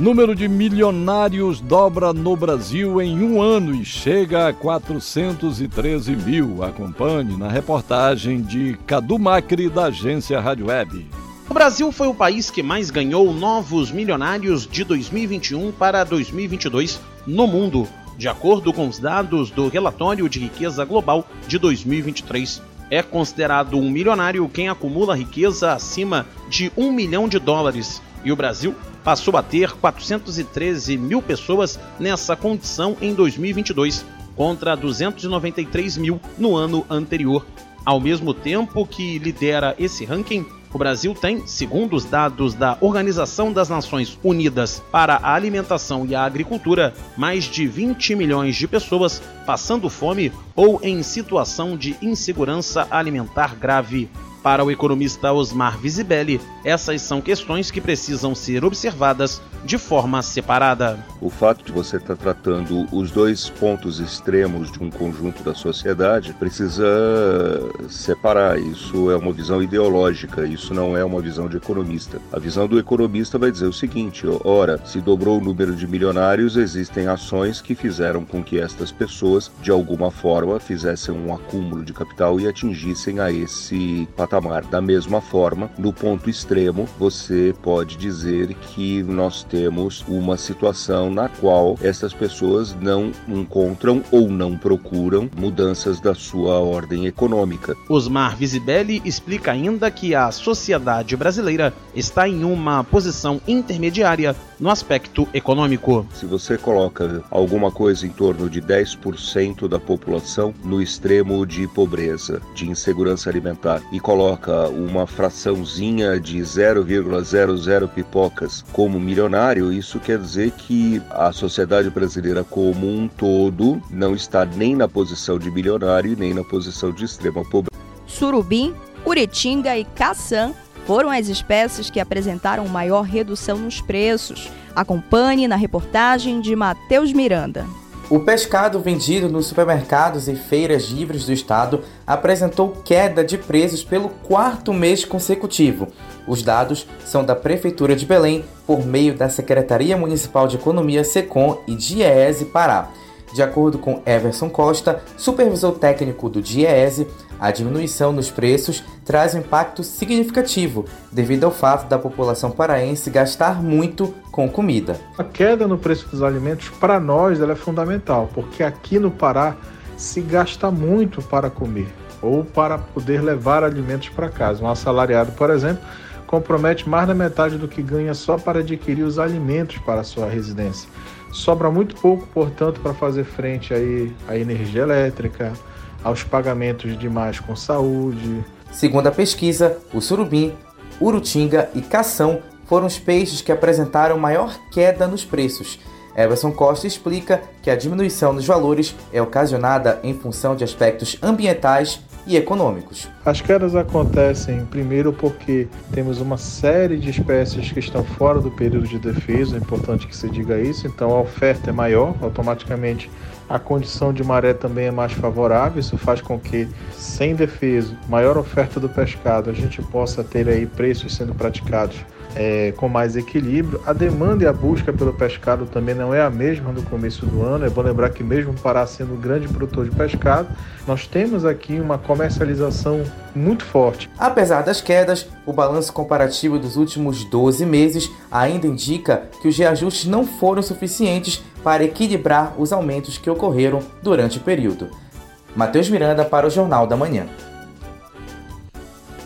Número de milionários dobra no Brasil em um ano e chega a 413 mil. Acompanhe na reportagem de Cadu Macri, da agência Rádio Web. O Brasil foi o país que mais ganhou novos milionários de 2021 para 2022 no mundo, de acordo com os dados do Relatório de Riqueza Global de 2023. É considerado um milionário quem acumula riqueza acima de um milhão de dólares. E o Brasil passou a ter 413 mil pessoas nessa condição em 2022, contra 293 mil no ano anterior. Ao mesmo tempo que lidera esse ranking, o Brasil tem, segundo os dados da Organização das Nações Unidas para a Alimentação e a Agricultura, mais de 20 milhões de pessoas passando fome ou em situação de insegurança alimentar grave. Para o economista Osmar Visibelli, essas são questões que precisam ser observadas de forma separada. O fato de você estar tratando os dois pontos extremos de um conjunto da sociedade precisa separar. Isso é uma visão ideológica, isso não é uma visão de economista. A visão do economista vai dizer o seguinte: ora, se dobrou o número de milionários, existem ações que fizeram com que estas pessoas, de alguma forma, fizessem um acúmulo de capital e atingissem a esse patamar. Da mesma forma, no ponto extremo, você pode dizer que nós temos uma situação na qual essas pessoas não encontram ou não procuram mudanças da sua ordem econômica. Osmar Visibelli explica ainda que a sociedade brasileira está em uma posição intermediária no aspecto econômico. Se você coloca alguma coisa em torno de 10% da população no extremo de pobreza, de insegurança alimentar e coloca uma fraçãozinha de 0,00 pipocas como milionário, isso quer dizer que a sociedade brasileira como um todo não está nem na posição de milionário nem na posição de extrema pobreza. Surubim, Uritinga e Caçã foram as espécies que apresentaram maior redução nos preços. Acompanhe na reportagem de Matheus Miranda. O pescado vendido nos supermercados e feiras livres do estado apresentou queda de preços pelo quarto mês consecutivo. Os dados são da Prefeitura de Belém por meio da Secretaria Municipal de Economia SECOM e DIEESE Pará. De acordo com Everson Costa, supervisor técnico do DIEESE, a diminuição nos preços traz um impacto significativo devido ao fato da população paraense gastar muito com comida. A queda no preço dos alimentos para nós é fundamental, porque aqui no Pará se gasta muito para comer ou para poder levar alimentos para casa. Um assalariado, por exemplo, compromete mais da metade do que ganha só para adquirir os alimentos para a sua residência. Sobra muito pouco, portanto, para fazer frente aí à energia elétrica, aos pagamentos demais com saúde. Segundo a pesquisa, o surubim, urutinga e cação foram os peixes que apresentaram maior queda nos preços. Everson Costa explica que a diminuição nos valores é ocasionada em função de aspectos ambientais e econômicos. As quedas acontecem primeiro porque temos uma série de espécies que estão fora do período de defesa, é importante que se diga isso, então a oferta é maior, automaticamente a condição de maré também é mais favorável, isso faz com que, sem defesa, maior oferta do pescado, a gente possa ter aí preços sendo praticados é, com mais equilíbrio. A demanda e a busca pelo pescado também não é a mesma no começo do ano. É bom lembrar que mesmo Pará sendo um grande produtor de pescado, nós temos aqui uma comercialização muito forte. Apesar das quedas, o balanço comparativo dos últimos 12 meses ainda indica que os reajustes não foram suficientes para equilibrar os aumentos que ocorreram durante o período. Matheus Miranda para o Jornal da Manhã.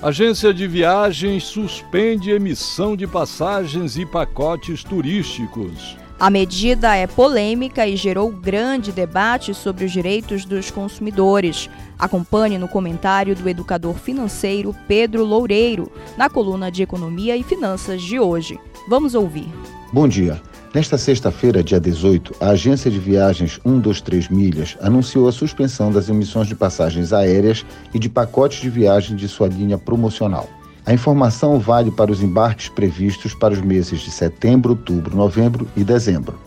Agência de viagens suspende emissão de passagens e pacotes turísticos. A medida é polêmica e gerou grande debate sobre os direitos dos consumidores. Acompanhe no comentário do educador financeiro Pedro Loureiro, na coluna de Economia e Finanças de hoje. Vamos ouvir. Bom dia. Nesta sexta-feira, dia 18, a agência de viagens 123 Milhas anunciou a suspensão das emissões de passagens aéreas e de pacotes de viagem de sua linha promocional. A informação vale para os embarques previstos para os meses de setembro, outubro, novembro e dezembro.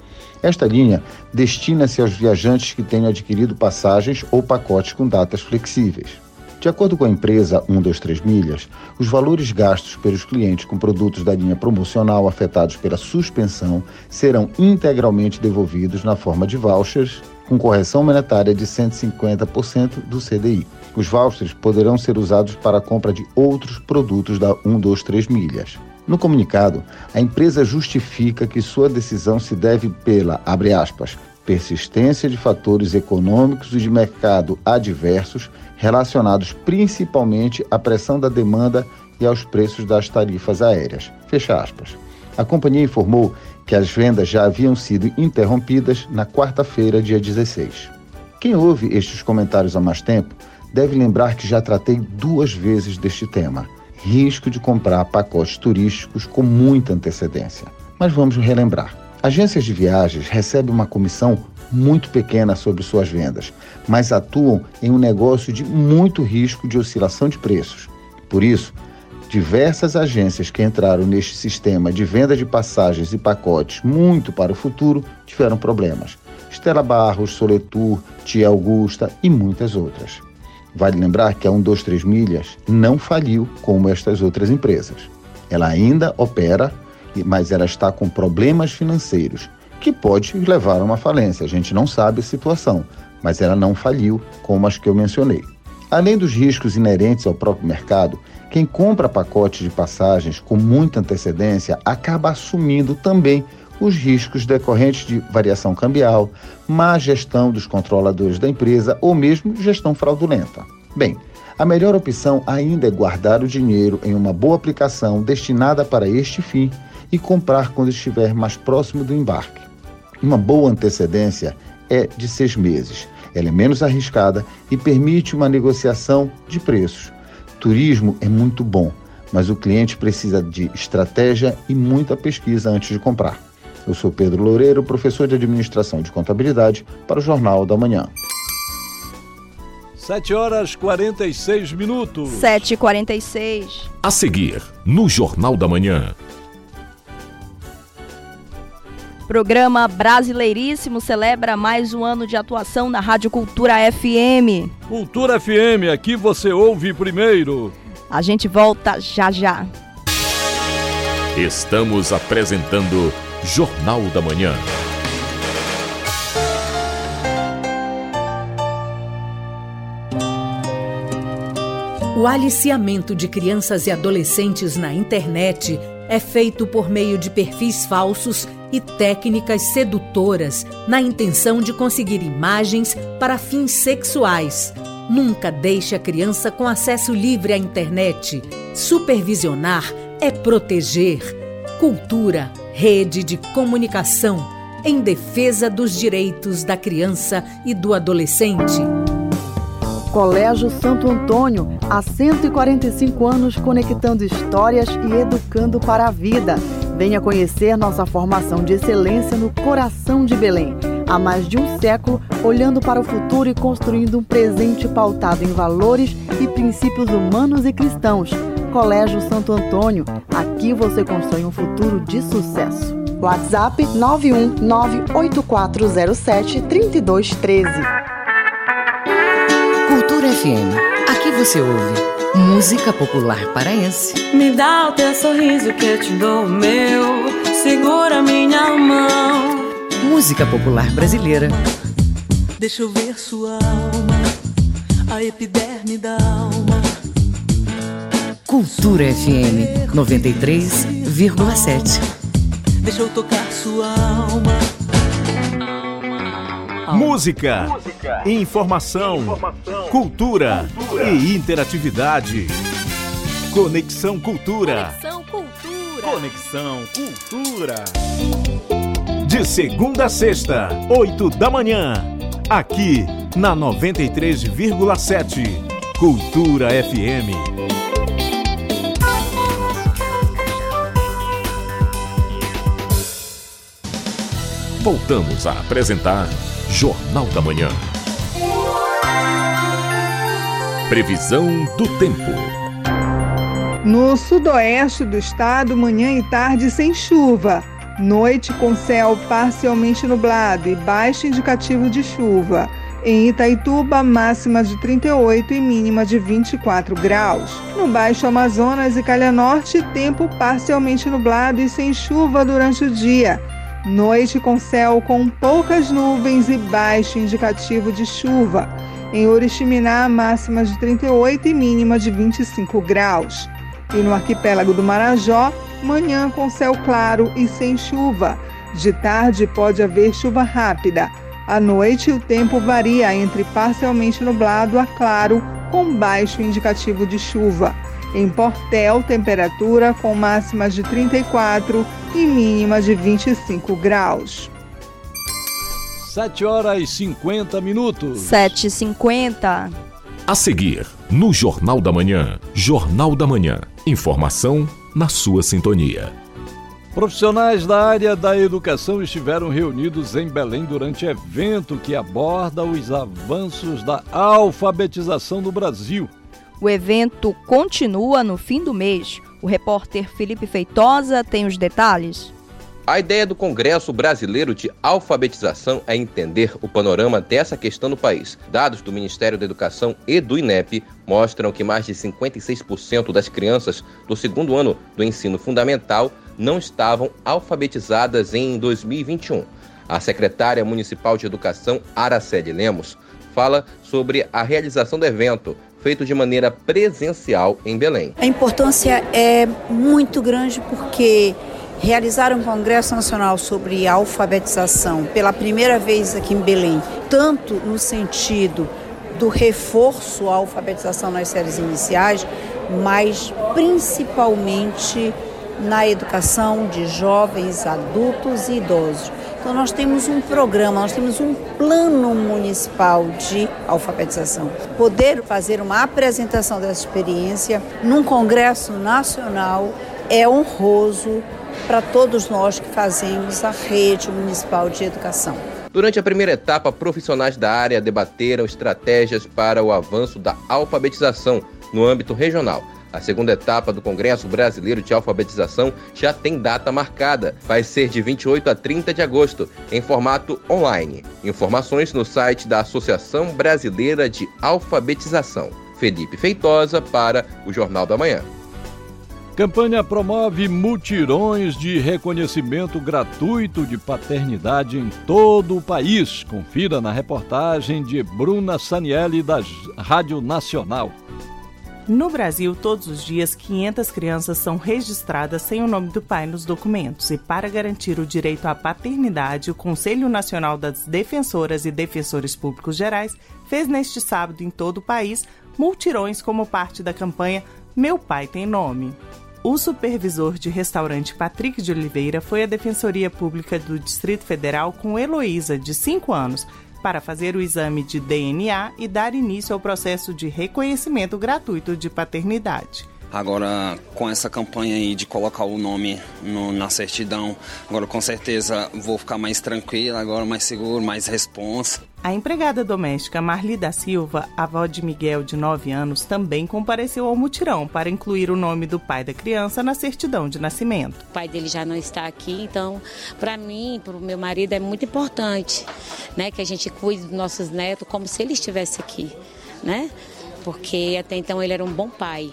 Esta linha destina-se aos viajantes que tenham adquirido passagens ou pacotes com datas flexíveis. De acordo com a empresa 123 Milhas, os valores gastos pelos clientes com produtos da linha promocional afetados pela suspensão serão integralmente devolvidos na forma de vouchers com correção monetária de 150% do CDI. Os vouchers poderão ser usados para a compra de outros produtos da 123 Milhas. No comunicado, a empresa justifica que sua decisão se deve pela, aspas, persistência de fatores econômicos e de mercado adversos relacionados principalmente à pressão da demanda e aos preços das tarifas aéreas. Fecha aspas. A companhia informou que as vendas já haviam sido interrompidas na quarta-feira, dia 16. Quem ouve estes comentários há mais tempo deve lembrar que já tratei duas vezes deste tema: risco de comprar pacotes turísticos com muita antecedência. Mas vamos relembrar. Agências de viagens recebem uma comissão muito pequena sobre suas vendas, mas atuam em um negócio de muito risco de oscilação de preços. Por isso, diversas agências que entraram neste sistema de venda de passagens e pacotes muito para o futuro tiveram problemas. Estela Barros, Soletur, Tia Augusta e muitas outras. Vale lembrar que a 123 Milhas não faliu como estas outras empresas. Ela ainda opera, mas ela está com problemas financeiros que pode levar a uma falência. A gente não sabe a situação, mas ela não faliu, como as que eu mencionei. Além dos riscos inerentes ao próprio mercado, quem compra pacotes de passagens com muita antecedência acaba assumindo também os riscos decorrentes de variação cambial, má gestão dos controladores da empresa ou mesmo gestão fraudulenta. Bem, a melhor opção ainda é guardar o dinheiro em uma boa aplicação destinada para este fim e comprar quando estiver mais próximo do embarque. Uma boa antecedência é de seis meses. Ela é menos arriscada e permite uma negociação de preços. Turismo é muito bom, mas o cliente precisa de estratégia e muita pesquisa antes de comprar. Eu sou Pedro Loureiro, professor de Administração de Contabilidade, para o Jornal da Manhã. 7 horas 46 minutos. 7h46. A seguir, no Jornal da Manhã. Programa Brasileiríssimo celebra mais um ano de atuação na Rádio Cultura FM. Cultura FM, aqui você ouve primeiro. A gente volta já já. Estamos apresentando Jornal da Manhã. O aliciamento de crianças e adolescentes na internet é feito por meio de perfis falsos e técnicas sedutoras na intenção de conseguir imagens para fins sexuais. Nunca deixe a criança com acesso livre à internet. Supervisionar é proteger. Cultura, rede de comunicação em defesa dos direitos da criança e do adolescente. Colégio Santo Antônio, há 145 anos conectando histórias e educando para a vida Venha conhecer nossa formação de excelência no coração de Belém. Há mais de um século, olhando para o futuro e construindo um presente pautado em valores e princípios humanos e cristãos. Colégio Santo Antônio, aqui você constrói um futuro de sucesso. WhatsApp 91984073213. Cultura FM. Aqui você ouve música popular paraense. Me dá o teu sorriso que eu te dou o meu. Segura minha mão. Música popular brasileira. Deixa eu ver sua alma, a epiderme da alma. Cultura FM 93,7. Deixa eu tocar sua alma. Música, Música. Informação, informação, cultura, cultura e interatividade. Conexão Cultura. Conexão Cultura. Conexão Cultura. De segunda a sexta, oito da manhã. Aqui na 93,7. Cultura FM. Voltamos a apresentar Jornal da Manhã. Previsão do tempo. No sudoeste do estado, manhã e tarde sem chuva. Noite com céu parcialmente nublado e baixo indicativo de chuva. Em Itaituba, máxima de 38 e mínima de 24 graus. No Baixo Amazonas e Calha Norte, tempo parcialmente nublado e sem chuva durante o dia. Noite com céu com poucas nuvens e baixo indicativo de chuva. Em Oriximiná, máxima de 38 e mínima de 25 graus. E no arquipélago do Marajó, manhã com céu claro e sem chuva. De tarde pode haver chuva rápida. À noite, o tempo varia entre parcialmente nublado a claro, com baixo indicativo de chuva. Em Portel, temperatura com máximas de 34 e mínima de 25 graus. 7 horas e 50 minutos. 7h50. A seguir, no Jornal da Manhã. Jornal da Manhã. Informação na sua sintonia. Profissionais da área da educação estiveram reunidos em Belém durante evento que aborda os avanços da alfabetização no Brasil. O evento continua no fim do mês. O repórter Felipe Feitosa tem os detalhes. A ideia do Congresso Brasileiro de Alfabetização é entender o panorama dessa questão no país. Dados do Ministério da Educação e do INEP mostram que mais de 56% das crianças do segundo ano do ensino fundamental não estavam alfabetizadas em 2021. A secretária municipal de Educação, Araceli Lemos, fala sobre a realização do evento, feito de maneira presencial em Belém. A importância é muito grande porque realizar um Congresso Nacional sobre alfabetização pela primeira vez aqui em Belém, tanto no sentido do reforço à alfabetização nas séries iniciais, mas principalmente na educação de jovens, adultos e idosos. Então nós temos um programa, nós temos um plano municipal de alfabetização. Poder fazer uma apresentação dessa experiência num congresso nacional é honroso para todos nós que fazemos a rede municipal de educação. Durante a primeira etapa, profissionais da área debateram estratégias para o avanço da alfabetização no âmbito regional. A segunda etapa do Congresso Brasileiro de Alfabetização já tem data marcada. Vai ser de 28 a 30 de agosto, em formato online. Informações no site da Associação Brasileira de Alfabetização. Felipe Feitosa para o Jornal da Manhã. Campanha promove mutirões de reconhecimento gratuito de paternidade em todo o país. Confira na reportagem de Bruna Sanielli, da Rádio Nacional. No Brasil, todos os dias, 500 crianças são registradas sem o nome do pai nos documentos. E para garantir o direito à paternidade, o Conselho Nacional das Defensoras e Defensores Públicos Gerais fez neste sábado em todo o país multirões como parte da campanha Meu Pai Tem Nome. O supervisor de restaurante Patrick de Oliveira foi à Defensoria Pública do Distrito Federal com Heloísa, de 5 anos, para fazer o exame de DNA e dar início ao processo de reconhecimento gratuito de paternidade. Agora, com essa campanha aí de colocar o nome no, na certidão, agora com certeza vou ficar mais tranquila, agora mais seguro, mais responsa. A empregada doméstica Marli da Silva, avó de Miguel, de 9 anos, também compareceu ao mutirão para incluir o nome do pai da criança na certidão de nascimento. O pai dele já não está aqui, então, para mim, para o meu marido, é muito importante né, que a gente cuide dos nossos netos como se ele estivesse aqui, né? Porque até então ele era um bom pai.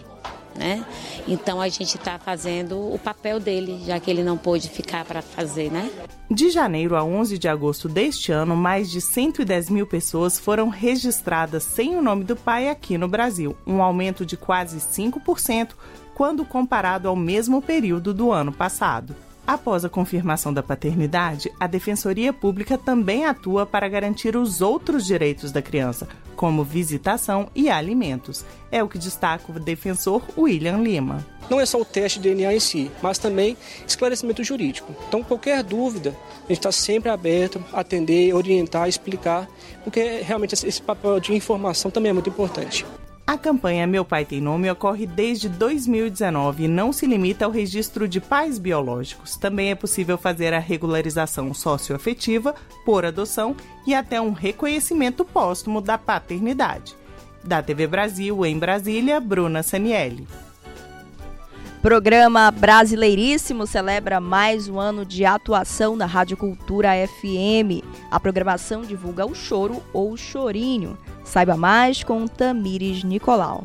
Né? Então a gente está fazendo o papel dele, já que ele não pôde ficar para fazer, né? De janeiro a 11 de agosto deste ano, mais de 110 mil pessoas foram registradas sem o nome do pai aqui no Brasil, um aumento de quase 5% quando comparado ao mesmo período do ano passado. Após a confirmação da paternidade, a Defensoria Pública também atua para garantir os outros direitos da criança, como visitação e alimentos. É o que destaca o defensor William Lima. Não é só o teste de DNA em si, mas também esclarecimento jurídico. Então, qualquer dúvida, a gente está sempre aberto a atender, orientar, explicar, porque realmente esse papel de informação também é muito importante. A campanha Meu Pai Tem Nome ocorre desde 2019 e não se limita ao registro de pais biológicos. Também é possível fazer a regularização socioafetiva por adoção e até um reconhecimento póstumo da paternidade. Da TV Brasil, em Brasília, Bruna Sanielli. Programa Brasileiríssimo celebra mais um ano de atuação na Rádio Cultura FM. A programação divulga o choro ou o chorinho. Saiba mais com Tamires Nicolau.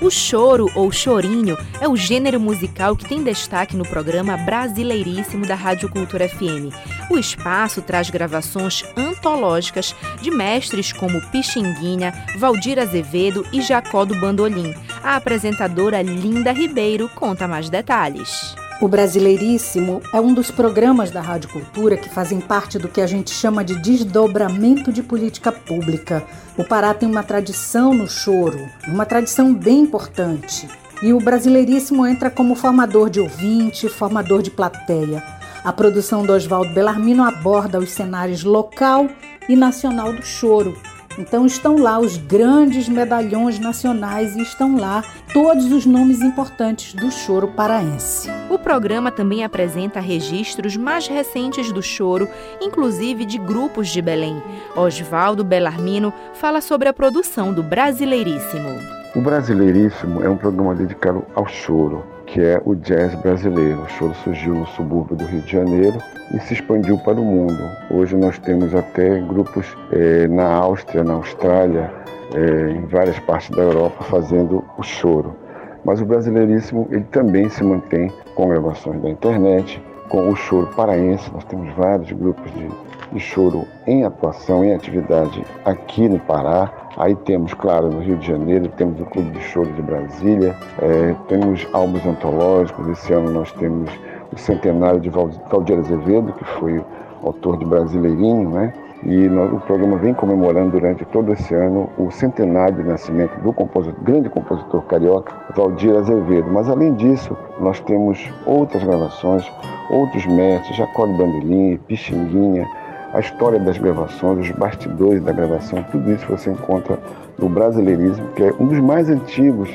O choro ou chorinho é o gênero musical que tem destaque no programa Brasileiríssimo da Rádio Cultura FM. O espaço traz gravações antológicas de mestres como Pixinguinha, Valdir Azevedo e Jacó do Bandolim. A apresentadora Linda Ribeiro conta mais detalhes. O Brasileiríssimo é um dos programas da Rádio Cultura que fazem parte do que a gente chama de desdobramento de política pública. O Pará tem uma tradição no choro, uma tradição bem importante. E o Brasileiríssimo entra como formador de ouvinte, formador de plateia. A produção do Oswaldo Bellarmino aborda os cenários local e nacional do choro, então estão lá os grandes medalhões nacionais e estão lá todos os nomes importantes do choro paraense. O programa também apresenta registros mais recentes do choro, inclusive de grupos de Belém. Oswaldo Bellarmino fala sobre a produção do Brasileiríssimo. O Brasileiríssimo é um programa dedicado ao choro que é o jazz brasileiro. O choro surgiu no subúrbio do Rio de Janeiro e se expandiu para o mundo. Hoje nós temos até grupos é, na Áustria, na Austrália, é, em várias partes da Europa fazendo o choro. Mas o brasileiríssimo ele também se mantém com gravações da internet, com o choro paraense. Nós temos vários grupos de, de choro em atuação, em atividade aqui no Pará. Aí temos, claro, no Rio de Janeiro, temos o Clube de Choro de Brasília, é, temos álbuns antológicos. Esse ano nós temos o centenário de Valdir Azevedo, que foi autor de Brasileirinho, né? E nós, o programa vem comemorando durante todo esse ano o centenário de nascimento do compositor, grande compositor carioca, Valdir Azevedo. Mas além disso, nós temos outras gravações, outros mestres, Jacó de Bandolim, Pixinguinha, a história das gravações, os bastidores da gravação, tudo isso você encontra no Brasileirismo, que é um dos mais antigos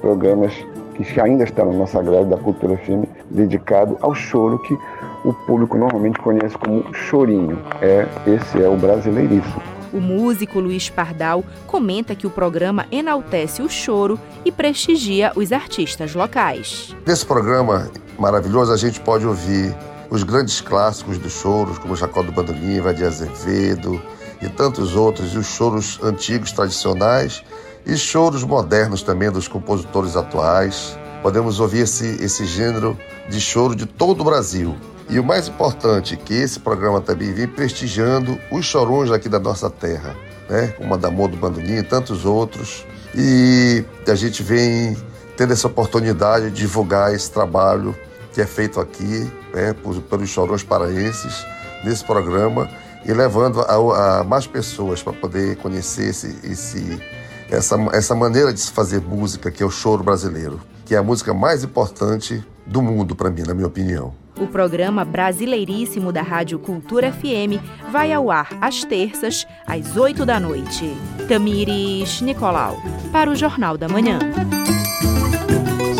programas que ainda está na nossa grade da Cultura Filme, dedicado ao choro que o público normalmente conhece como chorinho. É, esse é o Brasileirismo. O músico Luiz Pardal comenta que o programa enaltece o choro e prestigia os artistas locais. Nesse programa maravilhoso, a gente pode ouvir os grandes clássicos dos choros, como Jacó do Bandolim, Vadia Azevedo e tantos outros, e os choros antigos, tradicionais, e choros modernos também dos compositores atuais. Podemos ouvir esse, esse gênero de choro de todo o Brasil. E o mais importante, que esse programa também vem prestigiando os chorões aqui da nossa terra, né? como Adamor do Bandolim e tantos outros. E a gente vem tendo essa oportunidade de divulgar esse trabalho que é feito aqui né, pelos chorões paraenses nesse programa e levando a, a mais pessoas para poder conhecer esse, esse, essa, essa maneira de se fazer música que é o choro brasileiro, que é a música mais importante do mundo para mim, na minha opinião. O programa Brasileiríssimo da Rádio Cultura FM vai ao ar às terças, às 8 da noite. Tamires Nicolau, para o Jornal da Manhã.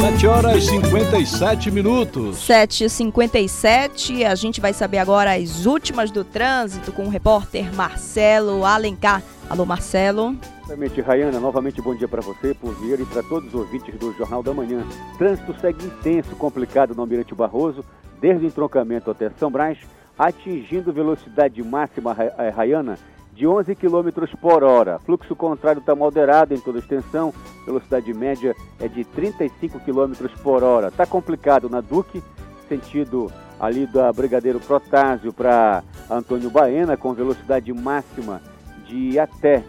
7 horas e 57 minutos. 7h57, a gente vai saber agora as últimas do trânsito com o repórter Marcelo Alencar. Alô, Marcelo. Exatamente, Rayana, novamente bom dia para você, por vir e para todos os ouvintes do Jornal da Manhã. Trânsito segue intenso, complicado no Almirante Barroso, desde o entroncamento até São Brás, atingindo velocidade máxima eh, Rayana de 11 km por hora. Fluxo contrário está moderado em toda extensão, velocidade média é de 35 km por hora. Está complicado na Duque, sentido ali da Brigadeiro Protásio para Antônio Baena, com velocidade máxima de até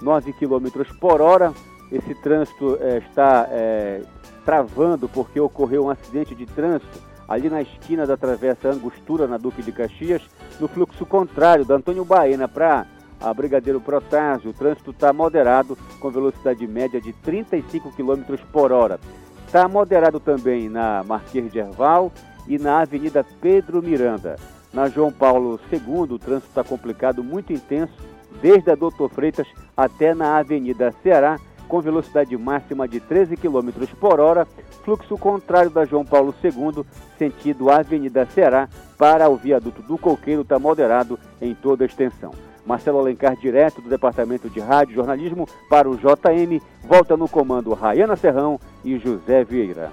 9 km por hora. Esse trânsito é, está é, travando porque ocorreu um acidente de trânsito ali na esquina da Travessa Angostura, na Duque de Caxias, no fluxo contrário da Antônio Baena para a Brigadeiro Protásio. O trânsito está moderado, com velocidade média de 35 km por hora. Está moderado também na Marquês de Erval e na Avenida Pedro Miranda. Na João Paulo II, o trânsito está complicado, muito intenso, desde a Doutor Freitas até na Avenida Ceará, com velocidade máxima de 13 km por hora, fluxo contrário da João Paulo II, sentido Avenida Ceará, para o viaduto do Coqueiro, está moderado em toda a extensão. Marcelo Alencar, direto do Departamento de Rádio e Jornalismo, para o JM, volta no comando Rayana Serrão e José Vieira.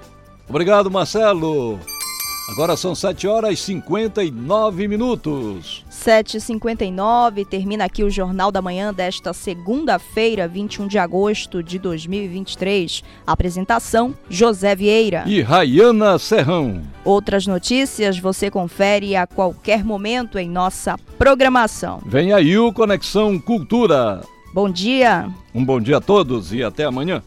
Obrigado, Marcelo. Agora são 7 horas e 59 minutos. 7h59, termina aqui o Jornal da Manhã desta segunda-feira, 21 de agosto de 2023. Apresentação: José Vieira e Rayana Serrão. Outras notícias você confere a qualquer momento em nossa programação. Vem aí o Conexão Cultura. Bom dia. Um bom dia a todos e até amanhã.